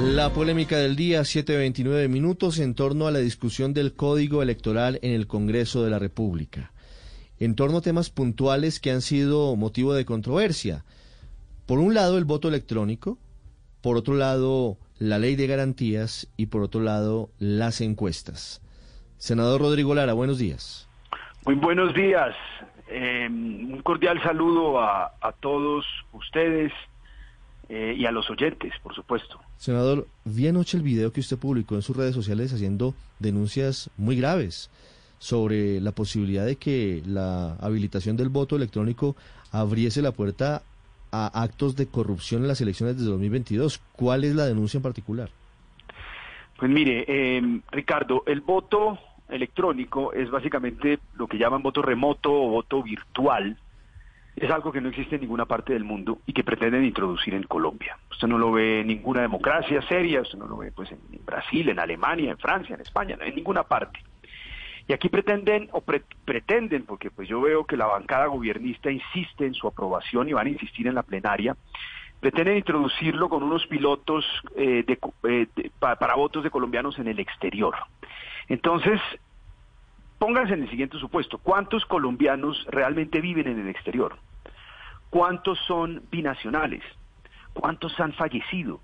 La polémica del día, 7.29 minutos, en torno a la discusión del Código Electoral en el Congreso de la República. En torno a temas puntuales que han sido motivo de controversia. Por un lado, el voto electrónico, por otro lado, la ley de garantías y por otro lado, las encuestas. Senador Rodrigo Lara, buenos días. Muy buenos días. Eh, un cordial saludo a, a todos ustedes eh, y a los oyentes, por supuesto. Senador, vi anoche el video que usted publicó en sus redes sociales haciendo denuncias muy graves sobre la posibilidad de que la habilitación del voto electrónico abriese la puerta a actos de corrupción en las elecciones de 2022. ¿Cuál es la denuncia en particular? Pues mire, eh, Ricardo, el voto electrónico es básicamente lo que llaman voto remoto o voto virtual, es algo que no existe en ninguna parte del mundo y que pretenden introducir en Colombia. Usted no lo ve en ninguna democracia seria, usted no lo ve pues en, Brasil, en Alemania, en Francia, en España, en ninguna parte. Y aquí pretenden, o pretenden, porque pues yo veo que la bancada gobernista insiste en su aprobación y van a insistir en la plenaria, pretenden introducirlo con unos pilotos eh, eh, para votos de colombianos en el exterior. Entonces, Pónganse en el siguiente supuesto, ¿cuántos colombianos realmente viven en el exterior? ¿Cuántos son binacionales? ¿Cuántos han fallecido?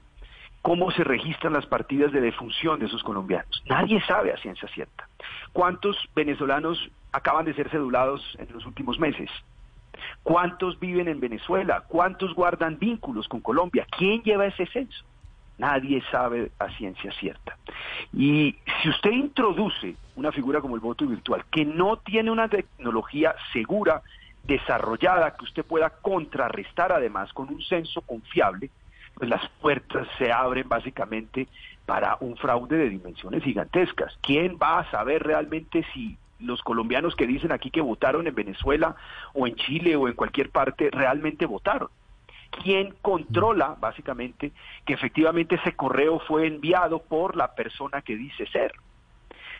¿Cómo se registran las partidas de defunción de esos colombianos? Nadie sabe a ciencia cierta. ¿Cuántos venezolanos acaban de ser cedulados en los últimos meses? ¿Cuántos viven en Venezuela? ¿Cuántos guardan vínculos con Colombia? ¿Quién lleva ese censo? Nadie sabe a ciencia cierta. Y si usted introduce una figura como el voto virtual, que no tiene una tecnología segura, desarrollada, que usted pueda contrarrestar además con un censo confiable, pues las puertas se abren básicamente para un fraude de dimensiones gigantescas. ¿Quién va a saber realmente si los colombianos que dicen aquí que votaron en Venezuela o en Chile o en cualquier parte realmente votaron? Quién controla básicamente que efectivamente ese correo fue enviado por la persona que dice ser.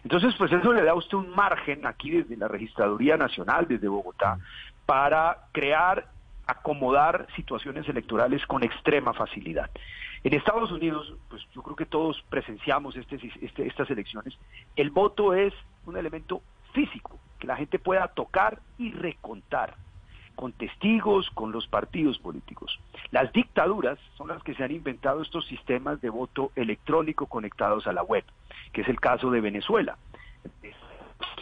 Entonces, pues eso le da a usted un margen aquí desde la Registraduría Nacional, desde Bogotá, para crear, acomodar situaciones electorales con extrema facilidad. En Estados Unidos, pues yo creo que todos presenciamos este, este, estas elecciones, el voto es un elemento físico, que la gente pueda tocar y recontar con testigos, con los partidos políticos. Las dictaduras son las que se han inventado estos sistemas de voto electrónico conectados a la web, que es el caso de Venezuela.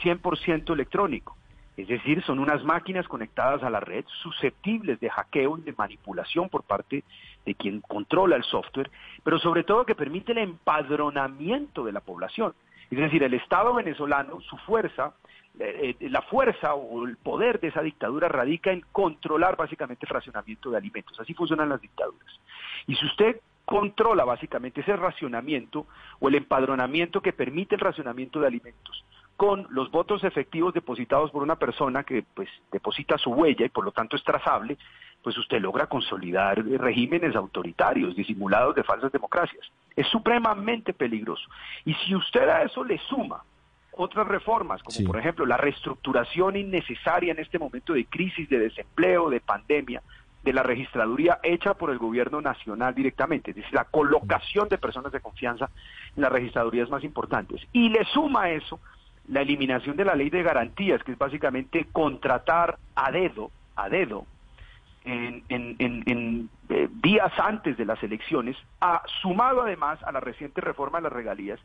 100% electrónico. Es decir, son unas máquinas conectadas a la red susceptibles de hackeo y de manipulación por parte de quien controla el software, pero sobre todo que permite el empadronamiento de la población. Es decir, el Estado venezolano, su fuerza, eh, eh, la fuerza o el poder de esa dictadura radica en controlar básicamente el racionamiento de alimentos. Así funcionan las dictaduras. Y si usted controla básicamente ese racionamiento o el empadronamiento que permite el racionamiento de alimentos con los votos efectivos depositados por una persona que pues deposita su huella y por lo tanto es trazable, pues usted logra consolidar regímenes autoritarios disimulados de falsas democracias. Es supremamente peligroso. Y si usted a eso le suma otras reformas, como por ejemplo la reestructuración innecesaria en este momento de crisis, de desempleo, de pandemia, de la registraduría hecha por el gobierno nacional directamente, es decir, la colocación de personas de confianza en las registradurías más importantes. Y le suma a eso la eliminación de la ley de garantías, que es básicamente contratar a dedo, a dedo, en, en, eh, días antes de las elecciones, ha sumado además a la reciente reforma de las regalías,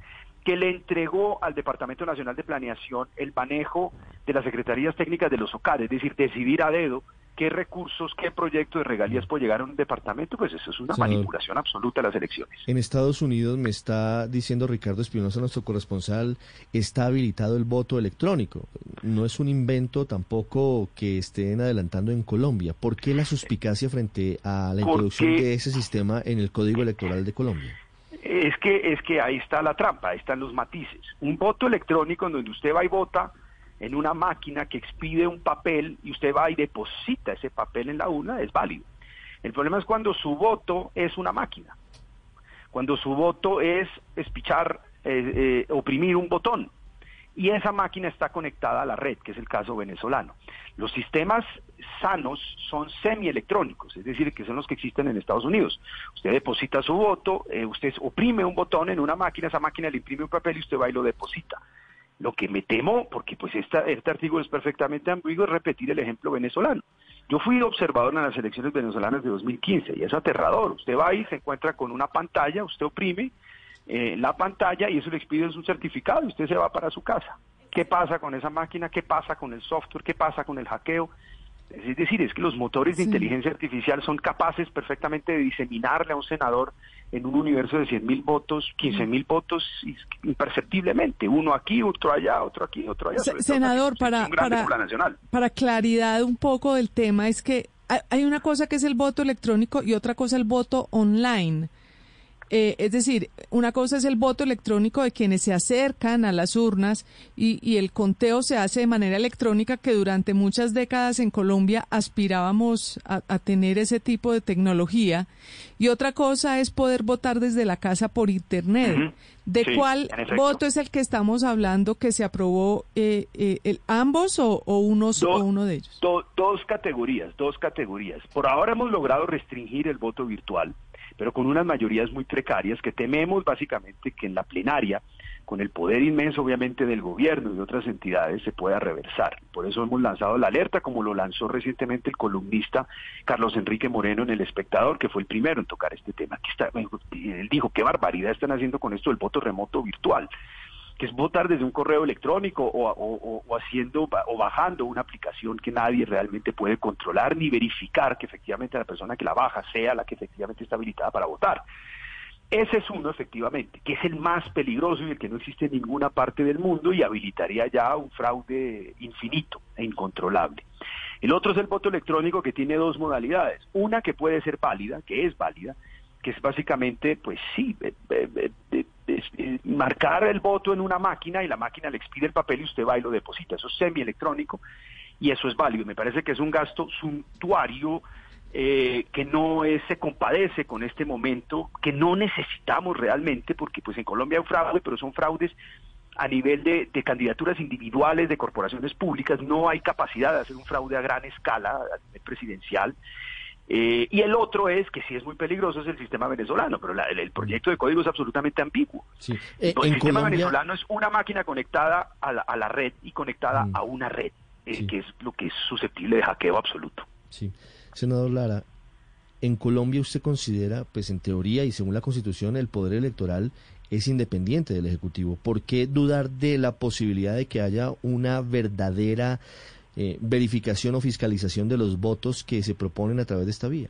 que le entregó al Departamento Nacional de Planeación el manejo de las secretarías técnicas de los OCAD, es decir, decidir a dedo qué recursos, qué proyecto de regalías puede llegar a un departamento, pues eso es una manipulación absoluta de las elecciones. En Estados Unidos, me está diciendo Ricardo Espinosa, nuestro corresponsal, está habilitado el voto electrónico. No es un invento tampoco que estén adelantando en Colombia. ¿Por qué la suspicacia frente a la introducción de ese sistema en el Código Electoral de Colombia? Es que, es que ahí está la trampa, ahí están los matices. Un voto electrónico en donde usted va y vota en una máquina que expide un papel y usted va y deposita ese papel en la urna, es válido. El problema es cuando su voto es una máquina, cuando su voto es espichar, eh, eh, oprimir un botón. Y esa máquina está conectada a la red, que es el caso venezolano. Los sistemas sanos son semielectrónicos, es decir, que son los que existen en Estados Unidos. Usted deposita su voto, eh, usted oprime un botón en una máquina, esa máquina le imprime un papel y usted va y lo deposita. Lo que me temo, porque pues esta, este artículo es perfectamente ambiguo, es repetir el ejemplo venezolano. Yo fui observador en las elecciones venezolanas de 2015 y es aterrador. Usted va y se encuentra con una pantalla, usted oprime eh, la pantalla y eso le expide un certificado y usted se va para su casa. ¿Qué pasa con esa máquina? ¿Qué pasa con el software? ¿Qué pasa con el hackeo? Es decir, es que los motores de inteligencia artificial son capaces perfectamente de diseminarle a un senador en un universo de 100 mil votos, 15 mil votos, imperceptiblemente, uno aquí, otro allá, otro aquí, otro allá. senador, para, para, para claridad un poco del tema, es que hay una cosa que es el voto electrónico y otra cosa el voto online. Eh, es decir, una cosa es el voto electrónico de quienes se acercan a las urnas y, el conteo se hace de manera electrónica que durante muchas décadas en Colombia aspirábamos a, tener ese tipo de tecnología. Y otra cosa es poder votar desde la casa por Internet. ¿De cuál voto es el que estamos hablando que se aprobó eh, eh, el, ambos o, unos, o uno de ellos? dos categorías, dos categorías. Por ahora hemos logrado restringir el voto virtual pero con unas mayorías muy precarias que tememos básicamente que en la plenaria, con el poder inmenso obviamente del gobierno y de otras entidades, se pueda reversar. Por eso hemos lanzado la alerta, como lo lanzó recientemente el columnista Carlos Enrique Moreno en El Espectador, que fue el primero en tocar este tema. Aquí está, él dijo, qué barbaridad están haciendo con esto del voto remoto virtual que es votar desde un correo electrónico o, haciendo o bajando una aplicación que nadie realmente puede controlar ni verificar que efectivamente la persona que la baja sea la que efectivamente está habilitada para votar. Ese es uno, efectivamente, que es el más peligroso y el que no existe en ninguna parte del mundo y habilitaría ya un fraude infinito e incontrolable. El otro es el voto electrónico que tiene dos modalidades. Una que puede ser válida, que es válida, que es básicamente, pues sí, eh, eh, eh, marcar el voto en una máquina y la máquina le expide el papel y usted va y lo deposita. Eso es semielectrónico y eso es válido. Me parece que es un gasto suntuario que no se compadece con este momento, que no necesitamos realmente, porque pues en Colombia hay fraude, pero son fraudes a nivel de, de, candidaturas individuales de corporaciones públicas, no hay capacidad de hacer un fraude a gran escala a nivel presidencial. Eh, y el otro es, que sí es muy peligroso, es el sistema venezolano, pero el, proyecto de código es absolutamente ambiguo. Sí. Eh, el sistema venezolano es una máquina conectada a la, red y conectada mm. a una red, eh, que es lo que es susceptible de hackeo absoluto. Sí. Senador Lara, en Colombia usted considera, pues en teoría y según la Constitución, el poder electoral es independiente del Ejecutivo. ¿Por qué dudar de la posibilidad de que haya una verdadera eh, verificación o fiscalización de los votos que se proponen a través de esta vía?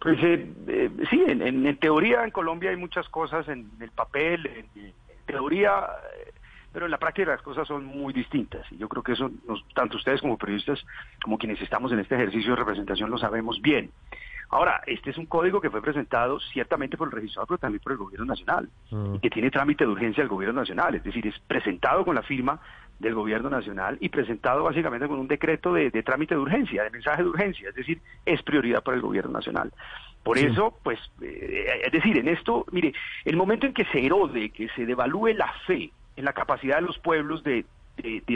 Pues eh, eh, sí, en, teoría en Colombia hay muchas cosas en el papel, en, teoría, pero en la práctica las cosas son muy distintas. Y yo creo que eso, tanto ustedes como periodistas, como quienes estamos en este ejercicio de representación, lo sabemos bien. Ahora, este es un código que fue presentado ciertamente por el registrador, pero también por el gobierno nacional, y que tiene trámite de urgencia del gobierno nacional, es decir, es presentado con la firma del gobierno nacional y presentado básicamente con un decreto de, trámite de urgencia, de mensaje de urgencia, es decir, es prioridad para el gobierno nacional. Por eso, pues, eh, es decir, en esto, mire, el momento en que se erode, que se devalúe la fe en la capacidad de los pueblos de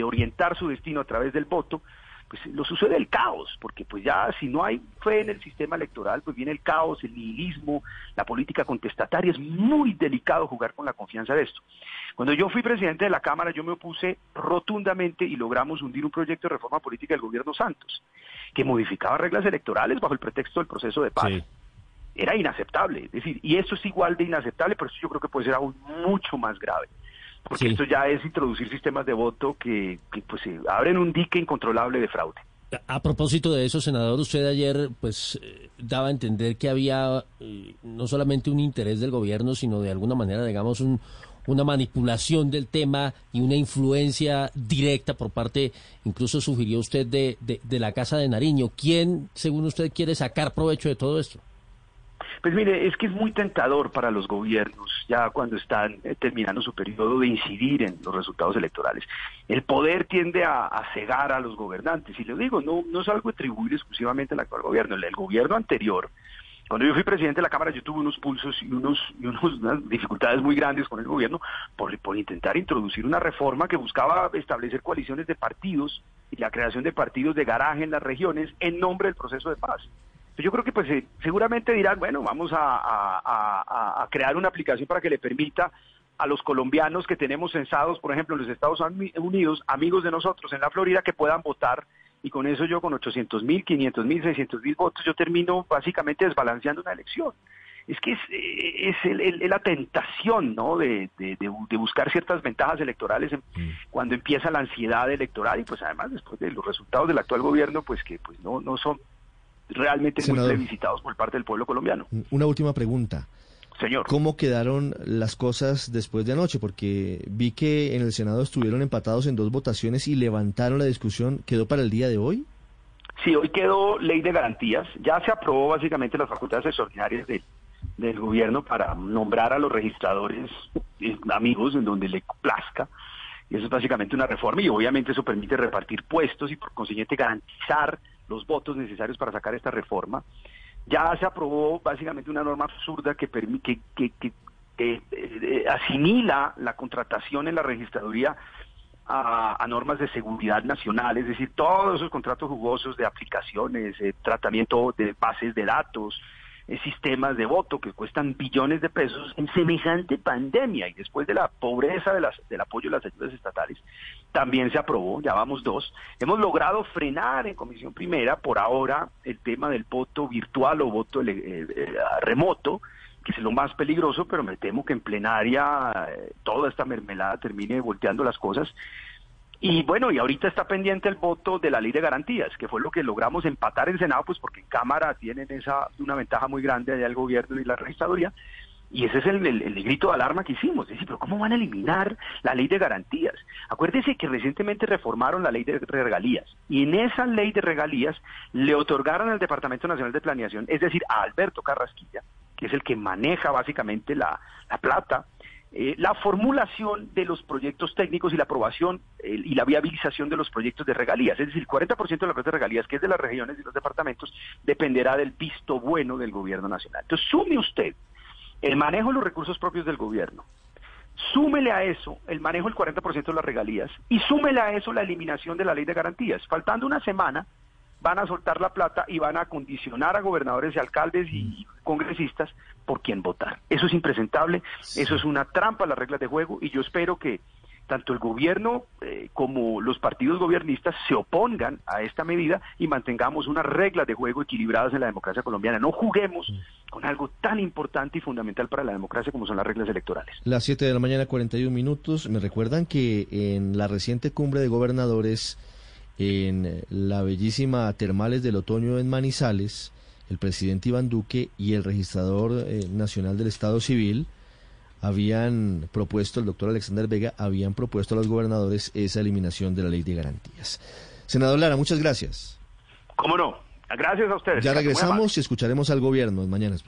orientar su destino a través del voto, pues lo sucede el caos, porque pues ya si no hay fe en el sistema electoral, pues viene el caos, el nihilismo, la política contestataria, es muy delicado jugar con la confianza de esto. Cuando yo fui presidente de la Cámara, yo me opuse rotundamente y logramos hundir un proyecto de reforma política del gobierno Santos, que modificaba reglas electorales bajo el pretexto del proceso de paz. Era inaceptable, es decir, y esto es igual de inaceptable, pero eso yo creo que puede ser aún mucho más grave porque esto ya es introducir sistemas de voto que, pues abren un dique incontrolable de fraude. A propósito de eso, senador, usted ayer pues eh, daba a entender que había eh, no solamente un interés del gobierno, sino de alguna manera, digamos, un, una manipulación del tema y una influencia directa por parte, incluso sugirió usted, de, de la Casa de Nariño. ¿Quién, según usted, quiere sacar provecho de todo esto? Pues mire, es que es muy tentador para los gobiernos, ya cuando están eh, terminando su periodo, de incidir en los resultados electorales. El poder tiende a, cegar a los gobernantes, y le digo, no, es algo atribuible exclusivamente al actual gobierno. El, gobierno anterior Cuando yo fui presidente de la Cámara, yo tuve unos pulsos y, unos, y unas dificultades muy grandes con el gobierno por intentar introducir una reforma que buscaba establecer coaliciones de partidos y la creación de partidos de garaje en las regiones en nombre del proceso de paz. Yo creo que pues eh, seguramente dirán, bueno, vamos a, a crear una aplicación para que le permita a los colombianos que tenemos censados, por ejemplo, en los Estados Unidos, amigos de nosotros en la Florida, que puedan votar y con eso yo con 800 mil, 500 mil, 600 mil votos, yo termino básicamente desbalanceando una elección. Es que es, es la tentación ¿no? De, buscar ciertas ventajas electorales mm. cuando empieza la ansiedad electoral y pues además después de los resultados del actual gobierno pues que pues no, no son realmente muy plebiscitados por parte del pueblo colombiano. Una última pregunta. Señor. ¿Cómo quedaron las cosas después de anoche? Porque vi que en el Senado estuvieron empatados en dos votaciones y levantaron la discusión. ¿Quedó para el día de hoy? Sí, hoy quedó ley de garantías. Ya se aprobó básicamente las facultades extraordinarias del gobierno para nombrar a los registradores eh, amigos en donde le plazca. Y eso es básicamente una reforma y obviamente eso permite repartir puestos y por consiguiente garantizar los votos necesarios para sacar esta reforma. Ya se aprobó básicamente una norma absurda que, que, que, que eh, asimila la contratación en la registraduría a, normas de seguridad nacional, es decir, todos esos contratos jugosos de aplicaciones, eh, tratamiento de bases de datos, eh, sistemas de voto que cuestan billones de pesos en semejante pandemia y después de la pobreza de las, del apoyo de las ayudas estatales, también se aprobó, ya vamos dos. Hemos logrado frenar en comisión primera por ahora el tema del voto virtual o voto eh, eh, remoto, que es lo más peligroso, pero me temo que en plenaria toda esta mermelada termine volteando las cosas y bueno, y ahorita está pendiente el voto de la ley de garantías, que fue lo que logramos empatar en Senado, pues porque en Cámara tienen esa una ventaja muy grande allá el gobierno y la registraduría. Y ese es el, grito de alarma que hicimos. Es decir, pero ¿cómo van a eliminar la ley de garantías? Acuérdense que recientemente reformaron la ley de regalías. Y en esa ley de regalías le otorgaron al Departamento Nacional de Planeación, es decir, a Alberto Carrasquilla, que es el que maneja básicamente la, la plata, eh, la formulación de los proyectos técnicos y la aprobación y la viabilización de los proyectos de regalías. Es decir, el 40% de la plata de regalías, que es de las regiones y los departamentos, dependerá del visto bueno del gobierno nacional. Entonces, sume usted el manejo de los recursos propios del gobierno, súmele a eso el manejo del 40% de las regalías y súmele a eso la eliminación de la ley de garantías. Faltando una semana, van a soltar la plata y van a condicionar a gobernadores y alcaldes y congresistas por quién votar. Eso es impresentable, eso es una trampa a las reglas de juego y yo espero que tanto el gobierno eh, como los partidos gobiernistas se opongan a esta medida y mantengamos unas reglas de juego equilibradas en la democracia colombiana. No juguemos con algo tan importante y fundamental para la democracia como son las reglas electorales. Las 7 de la mañana, 41 minutos. Me recuerdan que en la reciente cumbre de gobernadores en la bellísima Termales del Otoño en Manizales, el presidente Iván Duque y el registrador eh, nacional del Estado Civil habían propuesto, el doctor Alexander Vega, habían propuesto a los gobernadores esa eliminación de la ley de garantías. Senador Lara, muchas gracias. ¿Cómo no? Gracias a ustedes. Ya regresamos y escucharemos al gobierno en Mañanas